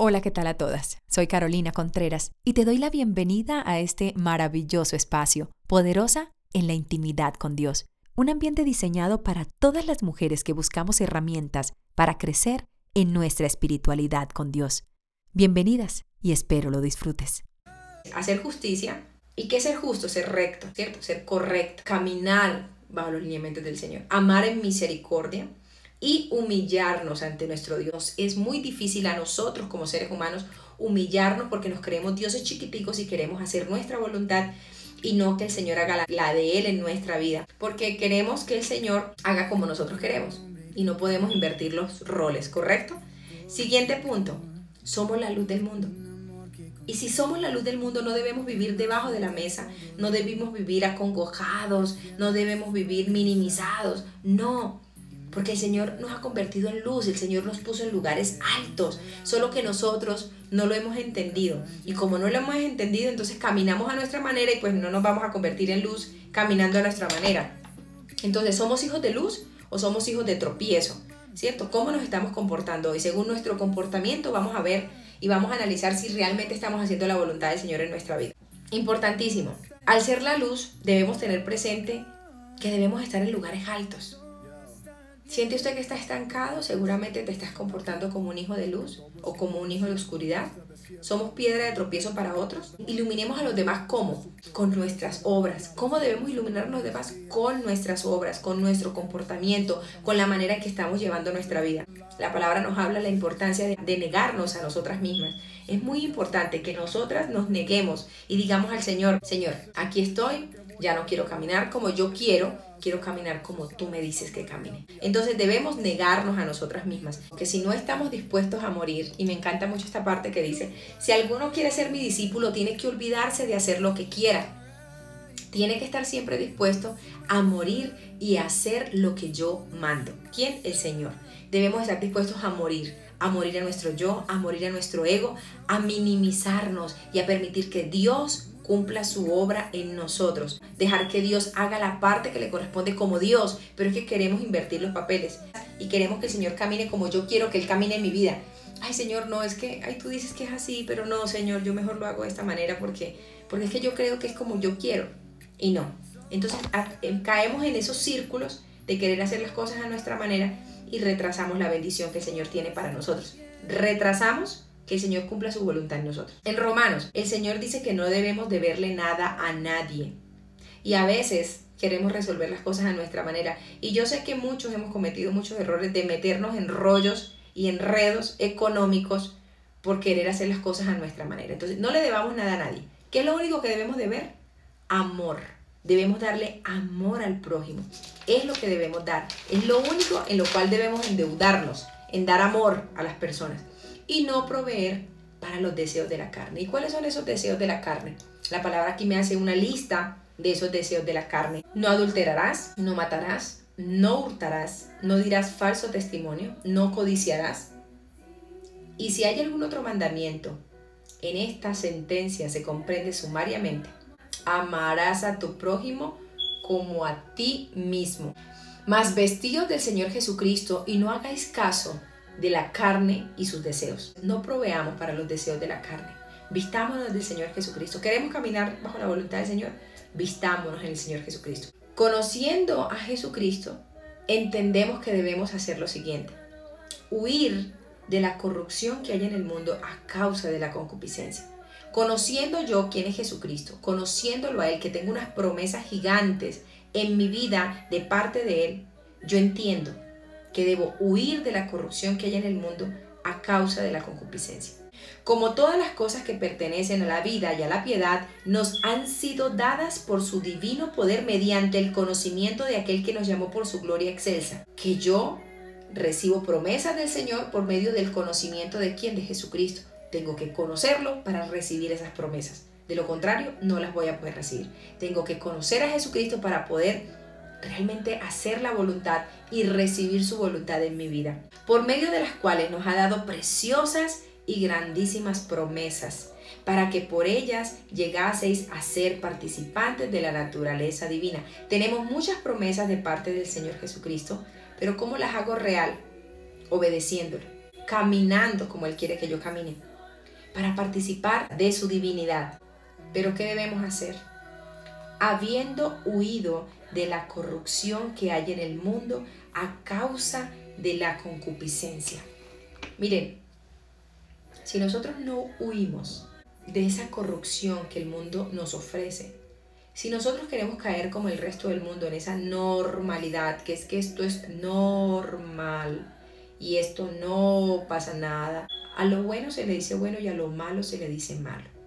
Hola, ¿qué tal a todas? Soy Carolina Contreras y te doy la bienvenida a este maravilloso espacio, poderosa en la intimidad con Dios, un ambiente diseñado para todas las mujeres que buscamos herramientas para crecer en nuestra espiritualidad con Dios. Bienvenidas y espero lo disfrutes. Hacer justicia. ¿Y qué es ser justo? Ser recto, ¿cierto? Ser correcto, caminar bajo los lineamientos del Señor, amar en misericordia, y humillarnos ante nuestro Dios. Es muy difícil a nosotros como seres humanos humillarnos porque nos creemos dioses chiquiticos y queremos hacer nuestra voluntad y no que el Señor haga la, de Él en nuestra vida. Porque queremos que el Señor haga como nosotros queremos y no podemos invertir los roles, ¿correcto? Siguiente punto, somos la luz del mundo. Y si somos la luz del mundo, no debemos vivir debajo de la mesa, no debemos vivir acongojados, no debemos vivir minimizados. No, porque el Señor nos ha convertido en luz, el Señor nos puso en lugares altos, solo que nosotros no lo hemos entendido. Y como no lo hemos entendido, entonces caminamos a nuestra manera y pues no nos vamos a convertir en luz caminando a nuestra manera. Entonces, ¿somos hijos de luz o somos hijos de tropiezo? ¿Cierto? ¿Cómo nos estamos comportando? Y según nuestro comportamiento vamos a ver y vamos a analizar si realmente estamos haciendo la voluntad del Señor en nuestra vida. Importantísimo. Al ser la luz, debemos tener presente que debemos estar en lugares altos. ¿Siente usted que está estancado? Seguramente te estás comportando como un hijo de luz o como un hijo de oscuridad. Somos piedra de tropiezo para otros. Iluminemos a los demás ¿cómo? Con nuestras obras. ¿Cómo debemos iluminar a los demás? Con nuestras obras, con nuestro comportamiento, con la manera en que estamos llevando nuestra vida. La palabra nos habla de la importancia de, negarnos a nosotras mismas. Es muy importante que nosotras nos neguemos y digamos al Señor, Señor, aquí estoy, ya no quiero caminar como yo quiero, quiero caminar como tú me dices que camine. Entonces debemos negarnos a nosotras mismas, que si no estamos dispuestos a morir, y me encanta mucho esta parte que dice, si alguno quiere ser mi discípulo, tiene que olvidarse de hacer lo que quiera. Tiene que estar siempre dispuesto a morir y a hacer lo que yo mando. ¿Quién? El Señor. Debemos estar dispuestos a morir, a morir a nuestro yo, a morir a nuestro ego, a minimizarnos y a permitir que Dios cumpla su obra en nosotros. Dejar que Dios haga la parte que le corresponde como Dios, pero es que queremos invertir los papeles y queremos que el Señor camine como yo quiero que Él camine en mi vida. Ay Señor, no, es que, ay tú dices que es así, pero no Señor, yo mejor lo hago de esta manera porque, porque es que yo creo que es como yo quiero y no. Entonces em, caemos en esos círculos de querer hacer las cosas a nuestra manera y retrasamos la bendición que el Señor tiene para nosotros. Retrasamos que el Señor cumpla su voluntad en nosotros. En Romanos, el Señor dice que no debemos deberle nada a nadie. Y a veces queremos resolver las cosas a nuestra manera. Y yo sé que muchos hemos cometido muchos errores de meternos en rollos y enredos económicos por querer hacer las cosas a nuestra manera. Entonces, no le debamos nada a nadie. ¿Qué es lo único que debemos deber? Amor. Debemos darle amor al prójimo. Es lo que debemos dar. Es lo único en lo cual debemos endeudarnos, en dar amor a las personas y no proveer para los deseos de la carne. ¿Y cuáles son esos deseos de la carne? La palabra aquí me hace una lista de esos deseos de la carne. No adulterarás, no matarás, no hurtarás, no dirás falso testimonio, no codiciarás. Y si hay algún otro mandamiento, en esta sentencia se comprende sumariamente. Amarás a tu prójimo como a ti mismo. Mas vestidos del Señor Jesucristo y no hagáis caso de la carne y sus deseos. No proveamos para los deseos de la carne. Vistámonos del Señor Jesucristo. ¿Queremos caminar bajo la voluntad del Señor? Vistámonos en el Señor Jesucristo. Conociendo a Jesucristo, entendemos que debemos hacer lo siguiente. Huir de la corrupción que hay en el mundo a causa de la concupiscencia. Conociendo yo quién es Jesucristo, conociéndolo a Él, que tengo unas promesas gigantes en mi vida de parte de Él, yo entiendo que debo huir de la corrupción que hay en el mundo a causa de la concupiscencia. Como todas las cosas que pertenecen a la vida y a la piedad, nos han sido dadas por su divino poder mediante el conocimiento de aquel que nos llamó por su gloria excelsa. Que yo recibo promesas del Señor por medio del conocimiento de quién, de Jesucristo. Tengo que conocerlo para recibir esas promesas. De lo contrario, no las voy a poder recibir. Tengo que conocer a Jesucristo para poder realmente hacer la voluntad y recibir su voluntad en mi vida, por medio de las cuales nos ha dado preciosas y grandísimas promesas, para que por ellas llegaseis a ser participantes de la naturaleza divina. Tenemos muchas promesas de parte del Señor Jesucristo, pero ¿cómo las hago real? Obedeciéndolo. caminando como Él quiere que yo camine, para participar de su divinidad. Pero ¿qué debemos hacer? Habiendo huido de la corrupción que hay en el mundo a causa de la concupiscencia. Miren, si nosotros no huimos de esa corrupción que el mundo nos ofrece, si nosotros queremos caer como el resto del mundo en esa normalidad, que es que esto es normal y esto no pasa nada, a lo bueno se le dice bueno y a lo malo se le dice malo.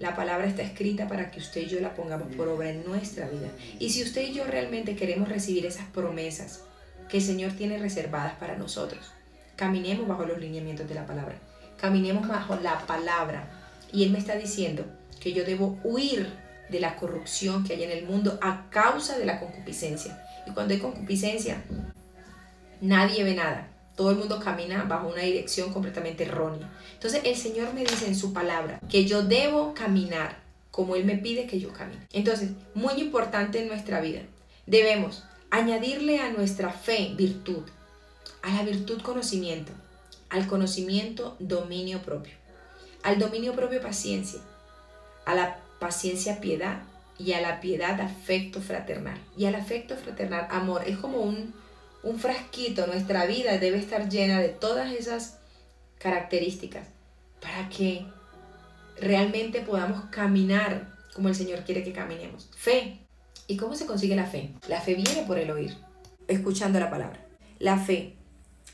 La palabra está escrita para que usted y yo la pongamos por obra en nuestra vida. Y si usted y yo realmente queremos recibir esas promesas que el Señor tiene reservadas para nosotros, caminemos bajo los lineamientos de la palabra. Caminemos bajo la palabra. Y Él me está diciendo que yo debo huir de la corrupción que hay en el mundo a causa de la concupiscencia. Y cuando hay concupiscencia, nadie ve nada. Todo el mundo camina bajo una dirección completamente errónea. Entonces el Señor me dice en su palabra que yo debo caminar como Él me pide que yo camine. Entonces, muy importante en nuestra vida, debemos añadirle a nuestra fe virtud, a la virtud conocimiento, al conocimiento dominio propio, al dominio propio paciencia, a la paciencia piedad y a la piedad afecto fraternal. Y al afecto fraternal amor. Es como un, un frasquito, nuestra vida debe estar llena de todas esas características para que realmente podamos caminar como el Señor quiere que caminemos. Fe. ¿Y cómo se consigue la fe? La fe viene por el oír, escuchando la palabra. La fe.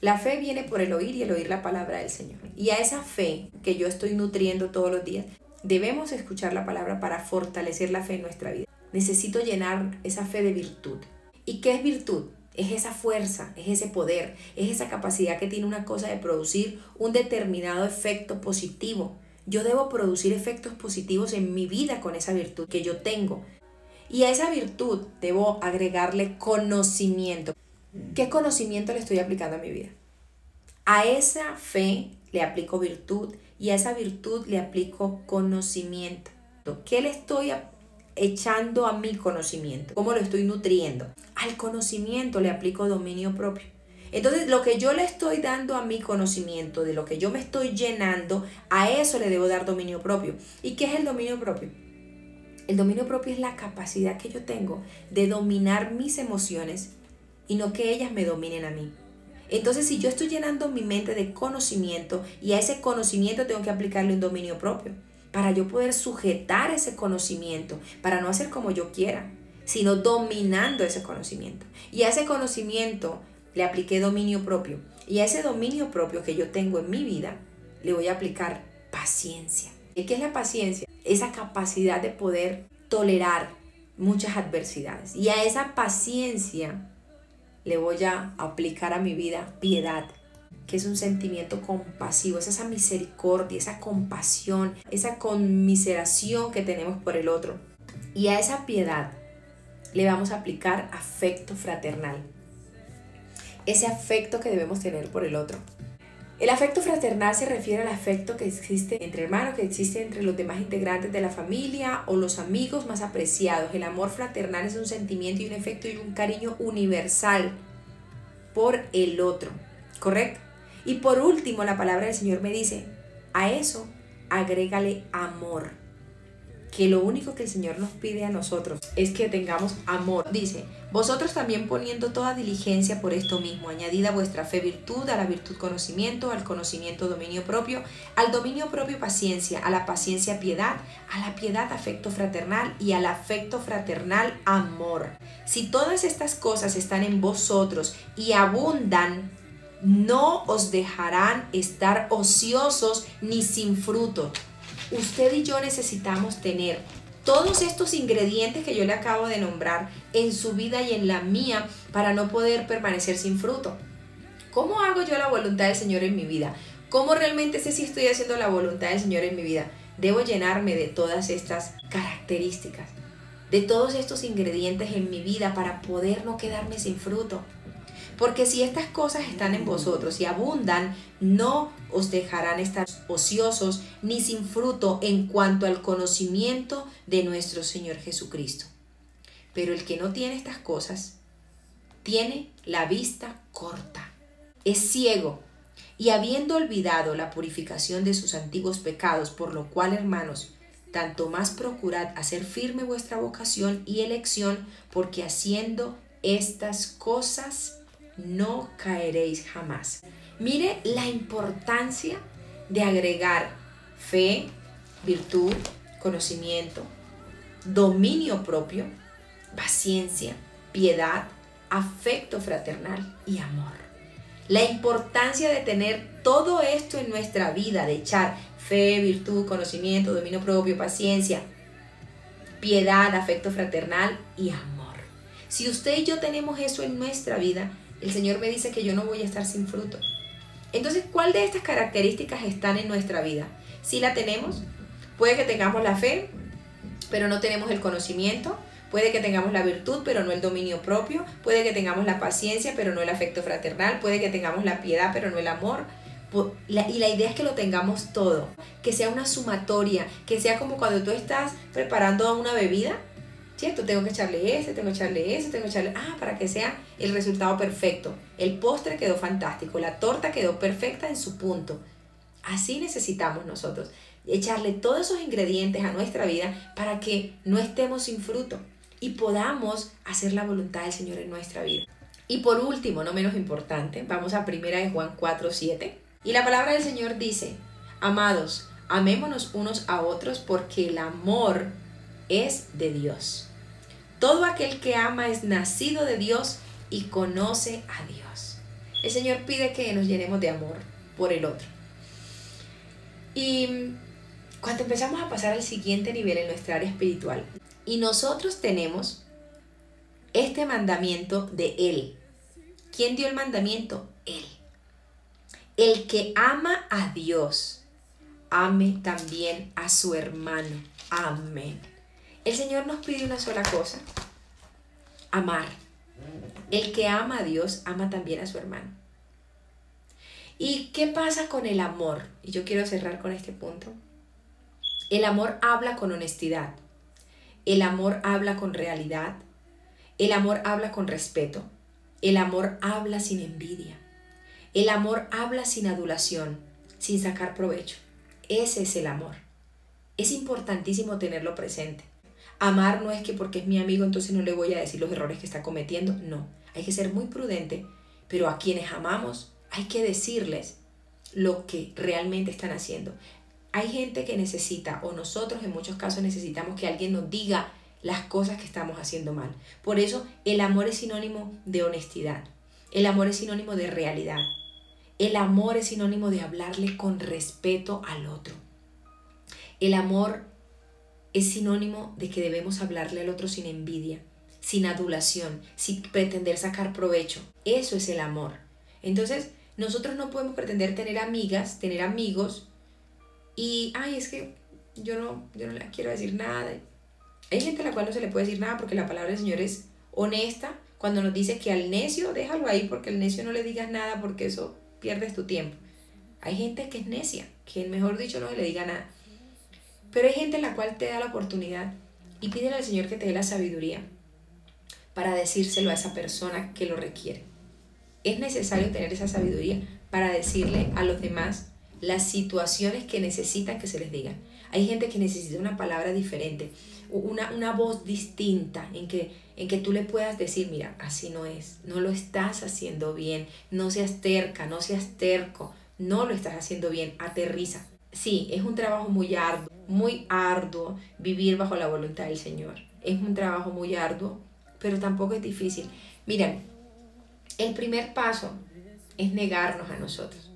La fe viene por el oír y el oír la palabra del Señor. Y a esa fe que yo estoy nutriendo todos los días, debemos escuchar la palabra para fortalecer la fe en nuestra vida. Necesito llenar esa fe de virtud. ¿Y qué es virtud? Es esa fuerza, es ese poder, es esa capacidad que tiene una cosa de producir un determinado efecto positivo. Yo debo producir efectos positivos en mi vida con esa virtud que yo tengo. Y a esa virtud debo agregarle conocimiento. ¿Qué conocimiento le estoy aplicando a mi vida? A esa fe le aplico virtud y a esa virtud le aplico conocimiento. ¿Qué le estoy echando a mi conocimiento? ¿Cómo lo estoy nutriendo? Al conocimiento le aplico dominio propio. Entonces, lo que yo le estoy dando a mi conocimiento, de lo que yo me estoy llenando, a eso le debo dar dominio propio. ¿Y qué es el dominio propio? El dominio propio es la capacidad que yo tengo de dominar mis emociones y no que ellas me dominen a mí. Entonces, si yo estoy llenando mi mente de conocimiento y a ese conocimiento tengo que aplicarle un dominio propio, para yo poder sujetar ese conocimiento, para no hacer como yo quiera, sino dominando ese conocimiento. Y a ese conocimiento le apliqué dominio propio. Y a ese dominio propio que yo tengo en mi vida, le voy a aplicar paciencia. ¿Y qué es la paciencia? esa capacidad de poder tolerar muchas adversidades. Y a esa paciencia le voy a aplicar a mi vida piedad, que es un sentimiento compasivo, es esa misericordia, esa compasión, esa conmiseración que tenemos por el otro. Y a esa piedad le vamos a aplicar afecto fraternal, ese afecto que debemos tener por el otro. El afecto fraternal se refiere al afecto que existe entre hermanos, que existe entre los demás integrantes de la familia o los amigos más apreciados. El amor fraternal es un sentimiento y un efecto y un cariño universal por el otro, ¿correcto? Y por último, la palabra del Señor me dice, a eso agrégale amor que lo único que el Señor nos pide a nosotros es que tengamos amor. Dice, vosotros también poniendo toda diligencia por esto mismo, añadida vuestra fe virtud, a la virtud conocimiento, al conocimiento dominio propio, al dominio propio paciencia, a la paciencia piedad, a la piedad afecto fraternal y al afecto fraternal amor. Si todas estas cosas están en vosotros y abundan, no os dejarán estar ociosos ni sin fruto usted y yo necesitamos tener todos estos ingredientes que yo le acabo de nombrar en su vida y en la mía para no poder permanecer sin fruto. ¿Cómo hago yo la voluntad del Señor en mi vida? ¿Cómo realmente sé si estoy haciendo la voluntad del Señor en mi vida? Debo llenarme de todas estas características, de todos estos ingredientes en mi vida para poder no quedarme sin fruto. Porque si estas cosas están en vosotros y abundan, no os dejarán estar ociosos ni sin fruto en cuanto al conocimiento de nuestro Señor Jesucristo. Pero el que no tiene estas cosas, tiene la vista corta, es ciego Y habiendo olvidado la purificación de sus antiguos pecados, por lo cual, hermanos, tanto más procurad hacer firme vuestra vocación y elección, porque haciendo estas cosas no caeréis jamás. Mire la importancia de agregar fe, virtud, conocimiento, dominio propio, paciencia, piedad, afecto fraternal y amor. La importancia de tener todo esto en nuestra vida, de echar fe, virtud, conocimiento, dominio propio, paciencia, piedad, afecto fraternal y amor. Si usted y yo tenemos eso en nuestra vida, el Señor me dice que yo no voy a estar sin fruto. Entonces, ¿cuál de estas características están en nuestra vida? Si la tenemos, puede que tengamos la fe, pero no tenemos el conocimiento, Puede que tengamos la virtud, pero no el dominio propio. Puede que tengamos la paciencia, pero no el afecto fraternal. Puede que tengamos la piedad, pero no el amor. Y la idea es que lo tengamos todo, que sea una sumatoria, que sea como cuando tú estás preparando una bebida, ¿cierto? Tengo que echarle ese, tengo que echarle ese, tengo que echarle, ah, para que sea el resultado perfecto. El postre quedó fantástico, la torta quedó perfecta en su punto. Así necesitamos nosotros, echarle todos esos ingredientes a nuestra vida para que no estemos sin fruto y podamos hacer la voluntad del Señor en nuestra vida. Y por último, no menos importante, vamos a primera de Juan 4, 7. Y la palabra del Señor dice, amados, amémonos unos a otros porque el amor es de Dios. Todo aquel que ama es nacido de Dios y conoce a Dios. El Señor pide que nos llenemos de amor por el otro. Y cuando empezamos a pasar al siguiente nivel en nuestra área espiritual, y nosotros tenemos este mandamiento de Él. ¿Quién dio el mandamiento? Él. El que ama a Dios, ame también a su hermano. Amén. El Señor nos pide una sola cosa, amar. El que ama a Dios, ama también a su hermano. ¿Y qué pasa con el amor? Y yo quiero cerrar con este punto. El amor habla con honestidad. El amor habla con realidad. El amor habla con respeto. El amor habla sin envidia. El amor habla sin adulación, sin sacar provecho. Ese es el amor. Es importantísimo tenerlo presente. Amar no es que porque es mi amigo entonces no le voy a decir los errores que está cometiendo. No, hay que ser muy prudente, pero a quienes amamos hay que decirles lo que realmente están haciendo. Hay gente que necesita, o nosotros en muchos casos necesitamos que alguien nos diga las cosas que estamos haciendo mal. Por eso el amor es sinónimo de honestidad. El amor es sinónimo de realidad. El amor es sinónimo de hablarle con respeto al otro. El amor es sinónimo de que debemos hablarle al otro sin envidia, sin adulación, sin pretender sacar provecho. Eso es el amor. Entonces, nosotros no podemos pretender tener amigas, tener amigos y, ay, es que yo no, yo no le quiero decir nada. Hay gente a la cual no se le puede decir nada porque la palabra del Señor es honesta cuando nos dice que al necio déjalo ahí porque al necio no le digas nada porque eso pierdes tu tiempo. Hay gente que es necia, que mejor dicho no le diga nada. Pero hay gente a la cual te da la oportunidad y pídele al Señor que te dé la sabiduría para decírselo a esa persona que lo requiere. Es necesario tener esa sabiduría para decirle a los demás las situaciones que necesitan que se les digan. Hay gente que necesita una palabra diferente, una, una voz distinta en que, en que tú le puedas decir, mira, así no es, no lo estás haciendo bien, no seas terca, no seas terco, no lo estás haciendo bien, aterriza. Sí, es un trabajo muy arduo, muy arduo vivir bajo la voluntad del Señor. Es un trabajo muy arduo, pero tampoco es difícil. Miren, el primer paso es negarnos a nosotros,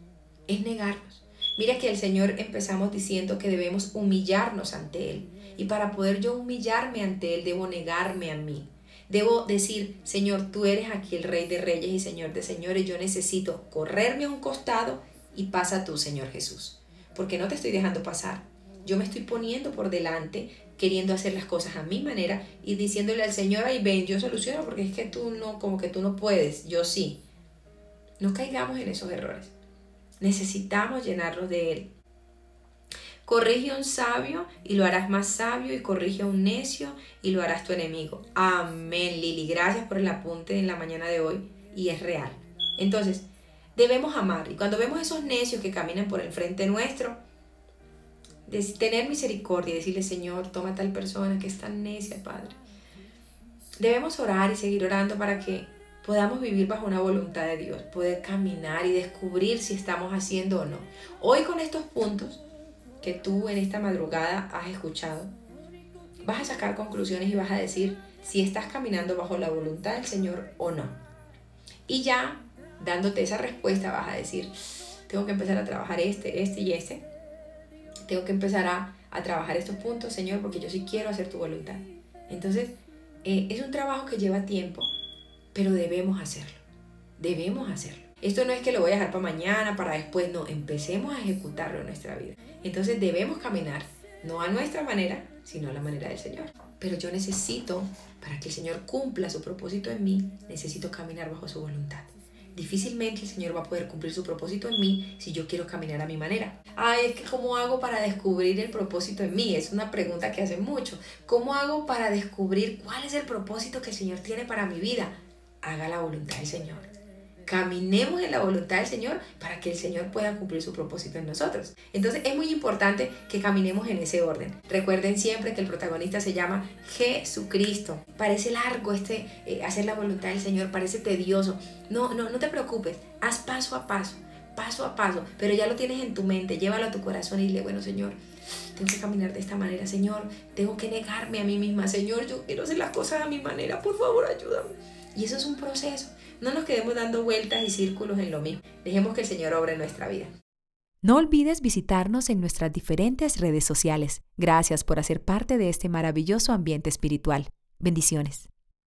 es negarnos. Mira que el Señor empezamos diciendo que debemos humillarnos ante Él. Y para poder yo humillarme ante Él, debo negarme a mí. Debo decir, Señor, tú eres aquí el Rey de Reyes y Señor de Señores. Yo necesito correrme a un costado y pasa tú, Señor Jesús. Porque no te estoy dejando pasar. Yo me estoy poniendo por delante, queriendo hacer las cosas a mi manera y diciéndole al Señor, ay, ven, yo soluciono porque es que tú no, como que tú no puedes, yo sí. No caigamos en esos errores. Necesitamos llenarlo de Él. Corrige a un sabio y lo harás más sabio y corrige a un necio y lo harás tu enemigo. Amén, Lili. Gracias por el apunte en la mañana de hoy y es real. Entonces, debemos amar. Y cuando vemos esos necios que caminan por el frente nuestro, tener misericordia y decirle, Señor, toma tal persona que es tan necia, Padre. Debemos orar y seguir orando para que podamos vivir bajo una voluntad de Dios, poder caminar y descubrir si estamos haciendo o no. Hoy con estos puntos que tú en esta madrugada has escuchado, vas a sacar conclusiones y vas a decir si estás caminando bajo la voluntad del Señor o no. Y ya dándote esa respuesta vas a decir, tengo que empezar a trabajar este, este y este. Tengo que empezar a, trabajar estos puntos, Señor, porque yo sí quiero hacer tu voluntad. Entonces, eh, es un trabajo que lleva tiempo, pero debemos hacerlo. Debemos hacerlo. Esto no es que lo voy a dejar para mañana, para después, no, empecemos a ejecutarlo en nuestra vida. Entonces debemos caminar, no a nuestra manera, sino a la manera del Señor. Pero yo necesito, para que el Señor cumpla su propósito en mí, necesito caminar bajo su voluntad. Difícilmente el Señor va a poder cumplir su propósito en mí si yo quiero caminar a mi manera. Ay, es que ¿cómo hago para descubrir el propósito en mí? Es una pregunta que hacen mucho. ¿Cómo hago para descubrir cuál es el propósito que el Señor tiene para mi vida? Haga la voluntad del Señor caminemos en la voluntad del Señor para que el Señor pueda cumplir su propósito en nosotros. Entonces es muy importante que caminemos en ese orden. Recuerden siempre que el protagonista se llama Jesucristo. Parece largo este eh, hacer la voluntad del Señor, parece tedioso. No, no, no te preocupes, haz paso a paso, paso a paso, pero ya lo tienes en tu mente, llévalo a tu corazón y dile, bueno Señor, tengo que caminar de esta manera, Señor, tengo que negarme a mí misma, Señor, yo quiero hacer las cosas a mi manera, por favor ayúdame. Y eso es un proceso. No nos quedemos dando vueltas y círculos en lo mismo. Dejemos que el Señor obre en nuestra vida. No olvides visitarnos en nuestras diferentes redes sociales. Gracias por hacer parte de este maravilloso ambiente espiritual. Bendiciones.